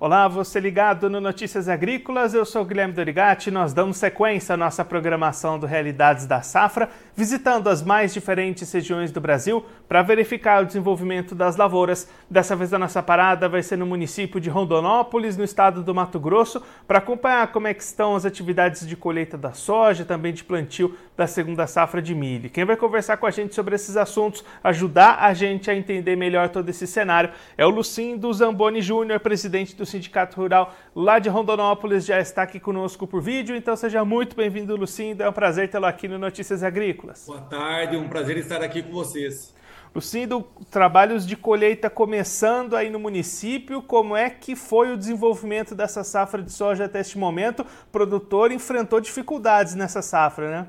Olá, você ligado no Notícias Agrícolas, eu sou Guilherme Dorigati. Nós damos sequência à nossa programação do Realidades da Safra, visitando as mais diferentes regiões do Brasil para verificar o desenvolvimento das lavouras. Dessa vez a nossa parada vai ser no município de Rondonópolis, no estado do Mato Grosso, para acompanhar como é estão as atividades de colheita da soja, também de plantio da segunda safra de milho. Quem vai conversar com a gente sobre esses assuntos, ajudar a gente a entender melhor todo esse cenário, é o Lucindo Zamboni Júnior, presidente do Sindicato Rural lá de Rondonópolis, já está aqui conosco por vídeo, então seja muito bem-vindo, Lucindo. É um prazer tê-lo aqui no Notícias Agrícolas. Boa tarde, um prazer estar aqui com vocês. Lucindo, trabalhos de colheita começando aí no município, como é que foi o desenvolvimento dessa safra de soja até este momento? O produtor enfrentou dificuldades nessa safra, né?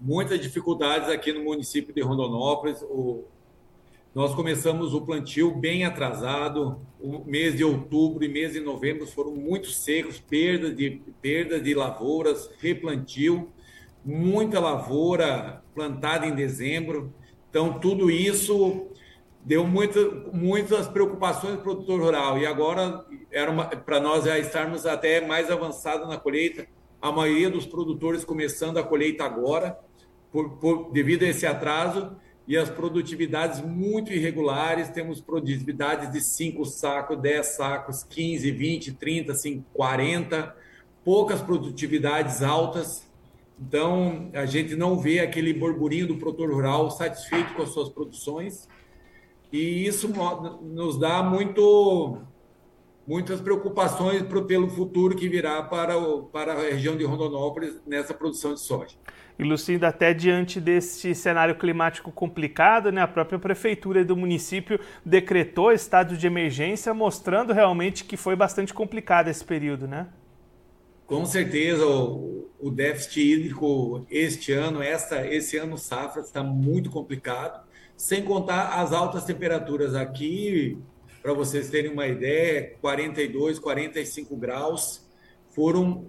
Muitas dificuldades aqui no município de Rondonópolis. O nós começamos o plantio bem atrasado. O mês de outubro e mês de novembro foram muito secos, perda de, perda de lavouras, replantio, muita lavoura plantada em dezembro. Então, tudo isso deu muita, muitas preocupações para o produtor rural. E agora, para nós já estarmos até mais avançados na colheita, a maioria dos produtores começando a colheita agora, por, por, devido a esse atraso e as produtividades muito irregulares. Temos produtividades de 5 sacos, 10 sacos, 15, 20, 30, 5, 40, poucas produtividades altas. Então, a gente não vê aquele burburinho do produtor rural satisfeito com as suas produções. E isso nos dá muito, muitas preocupações pelo futuro que virá para, o, para a região de Rondonópolis nessa produção de soja. Lucinda, até diante desse cenário climático complicado, né, a própria prefeitura do município decretou estado de emergência, mostrando realmente que foi bastante complicado esse período, né? Com certeza, o, o déficit hídrico este ano, esta, esse ano safra está muito complicado, sem contar as altas temperaturas aqui, para vocês terem uma ideia, 42, 45 graus foram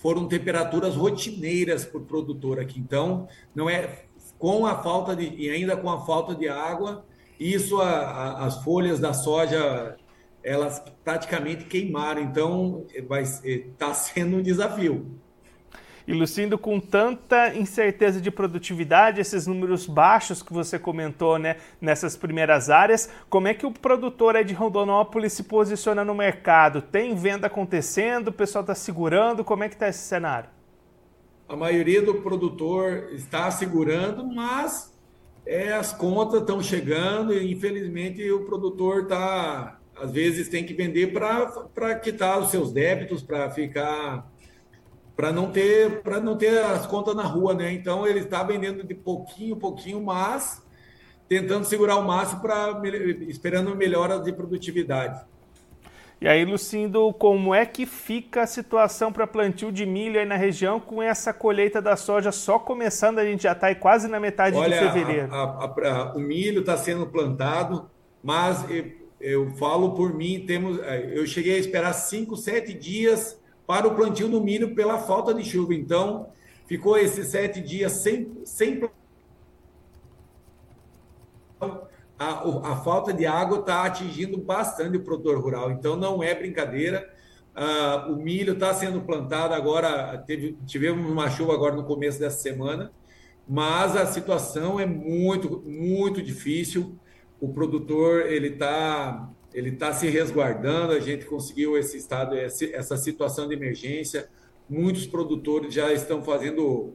foram temperaturas rotineiras o produtor aqui. Então, não é com a falta de e ainda com a falta de água, isso a, a, as folhas da soja elas praticamente queimaram. Então, vai está sendo um desafio. E Lucindo, com tanta incerteza de produtividade, esses números baixos que você comentou né, nessas primeiras áreas, como é que o produtor aí de Rondonópolis se posiciona no mercado? Tem venda acontecendo? O pessoal está segurando? Como é que está esse cenário? A maioria do produtor está segurando, mas é, as contas estão chegando e infelizmente o produtor está às vezes tem que vender para quitar os seus débitos, para ficar para não ter para não ter as contas na rua, né? Então ele está vendendo de pouquinho, pouquinho, mas tentando segurar o máximo para esperando melhoras de produtividade. E aí, Lucindo, como é que fica a situação para plantio de milho aí na região com essa colheita da soja só começando? A gente já está quase na metade Olha, de fevereiro. A, a, a, o milho está sendo plantado, mas eu, eu, falo por mim, temos, eu cheguei a esperar cinco, sete dias para o plantio do milho pela falta de chuva. Então, ficou esses sete dias sem, sem a, a falta de água está atingindo bastante o produtor rural. Então, não é brincadeira. Uh, o milho está sendo plantado agora. Teve, tivemos uma chuva agora no começo dessa semana, mas a situação é muito, muito difícil. O produtor ele está ele está se resguardando, a gente conseguiu esse estado, essa situação de emergência. Muitos produtores já estão fazendo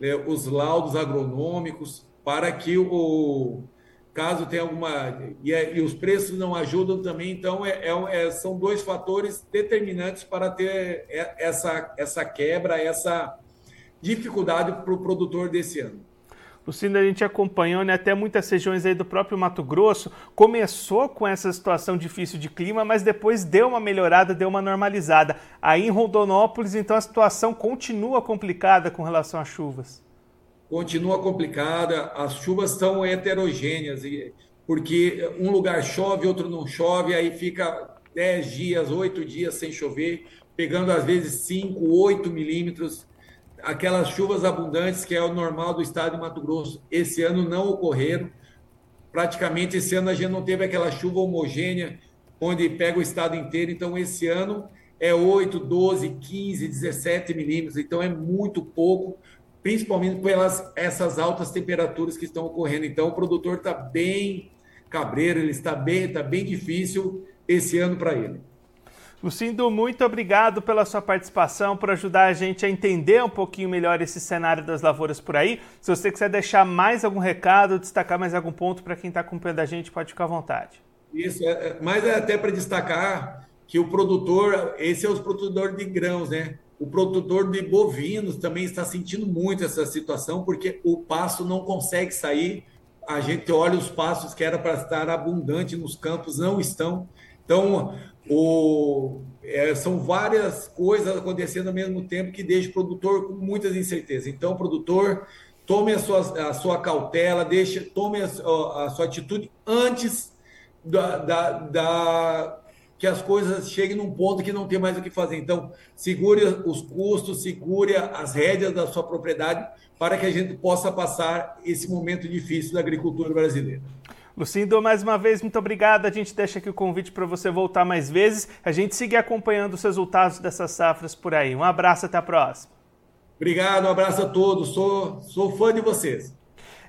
né, os laudos agronômicos para que o caso tenha alguma e, é, e os preços não ajudam também. Então é, é, é são dois fatores determinantes para ter essa essa quebra, essa dificuldade para o produtor desse ano. Lucinda, a gente acompanhou né, até muitas regiões aí do próprio Mato Grosso, começou com essa situação difícil de clima, mas depois deu uma melhorada, deu uma normalizada. Aí em Rondonópolis, então a situação continua complicada com relação às chuvas. Continua complicada, as chuvas são heterogêneas, porque um lugar chove, outro não chove, aí fica 10 dias, 8 dias sem chover, pegando às vezes 5, 8 milímetros aquelas chuvas abundantes que é o normal do estado de Mato Grosso, esse ano não ocorreram. Praticamente esse ano a gente não teve aquela chuva homogênea onde pega o estado inteiro. Então, esse ano é 8, 12, 15, 17 milímetros. Então, é muito pouco, principalmente pelas essas altas temperaturas que estão ocorrendo. Então, o produtor está bem cabreiro, ele está bem, está bem difícil esse ano para ele. Lucindo, muito obrigado pela sua participação, por ajudar a gente a entender um pouquinho melhor esse cenário das lavouras por aí. Se você quiser deixar mais algum recado, destacar mais algum ponto para quem está acompanhando a gente, pode ficar à vontade. Isso, é, é mas é até para destacar que o produtor, esse é o produtor de grãos, né? O produtor de bovinos também está sentindo muito essa situação, porque o pasto não consegue sair. A gente olha os pastos que era para estar abundante nos campos, não estão. Então, o, é, são várias coisas acontecendo ao mesmo tempo que deixa o produtor com muitas incertezas. Então, produtor tome a sua, a sua cautela, deixe, tome a, a sua atitude antes da, da, da, que as coisas cheguem num ponto que não tem mais o que fazer. Então, segure os custos, segure as rédeas da sua propriedade para que a gente possa passar esse momento difícil da agricultura brasileira. Lucindo, mais uma vez, muito obrigado. A gente deixa aqui o convite para você voltar mais vezes. A gente seguir acompanhando os resultados dessas safras por aí. Um abraço, até a próxima. Obrigado, um abraço a todos. Sou, sou fã de vocês.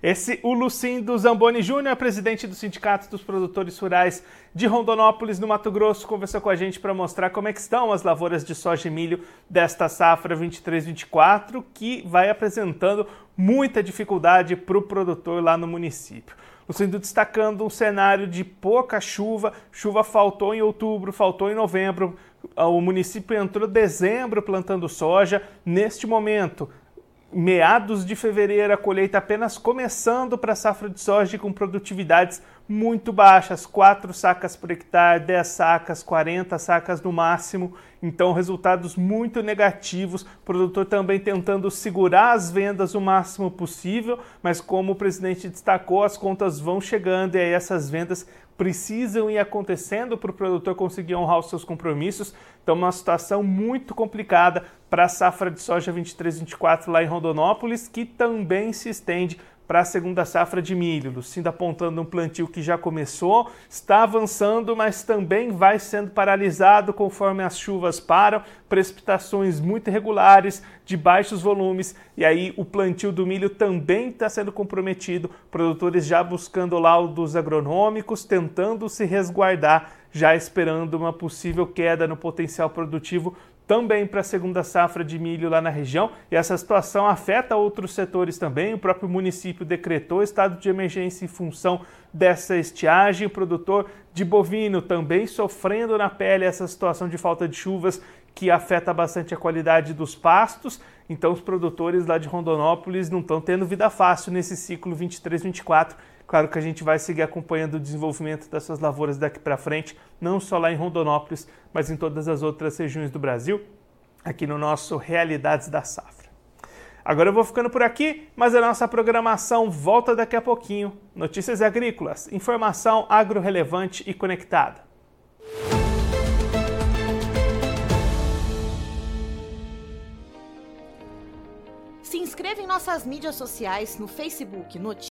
Esse, o Lucindo Zamboni Júnior, presidente do Sindicato dos Produtores Rurais de Rondonópolis, no Mato Grosso, conversou com a gente para mostrar como é estão as lavouras de soja e milho desta safra 23-24, que vai apresentando muita dificuldade para o produtor lá no município. Lucindo destacando um cenário de pouca chuva, chuva faltou em outubro, faltou em novembro, o município entrou em dezembro plantando soja. Neste momento, meados de fevereiro, a colheita apenas começando para a safra de soja com produtividades muito baixas, 4 sacas por hectare, 10 sacas, 40 sacas no máximo. Então, resultados muito negativos. O produtor também tentando segurar as vendas o máximo possível, mas como o presidente destacou, as contas vão chegando e aí essas vendas precisam ir acontecendo para o produtor conseguir honrar os seus compromissos. Então, uma situação muito complicada para a safra de soja 23-24 lá em Rondonópolis, que também se estende para a segunda safra de milho. Lucinda apontando um plantio que já começou, está avançando, mas também vai sendo paralisado conforme as chuvas param, precipitações muito irregulares, de baixos volumes, e aí o plantio do milho também está sendo comprometido, produtores já buscando laudos agronômicos, tentando se resguardar, já esperando uma possível queda no potencial produtivo também para a segunda safra de milho lá na região, e essa situação afeta outros setores também. O próprio município decretou estado de emergência em função dessa estiagem. O produtor de bovino também sofrendo na pele essa situação de falta de chuvas que afeta bastante a qualidade dos pastos. Então, os produtores lá de Rondonópolis não estão tendo vida fácil nesse ciclo 23-24 Claro que a gente vai seguir acompanhando o desenvolvimento dessas lavouras daqui para frente, não só lá em Rondonópolis, mas em todas as outras regiões do Brasil, aqui no nosso Realidades da Safra. Agora eu vou ficando por aqui, mas a nossa programação volta daqui a pouquinho. Notícias agrícolas, informação agro-relevante e conectada. Se inscreva em nossas mídias sociais no Facebook Notícias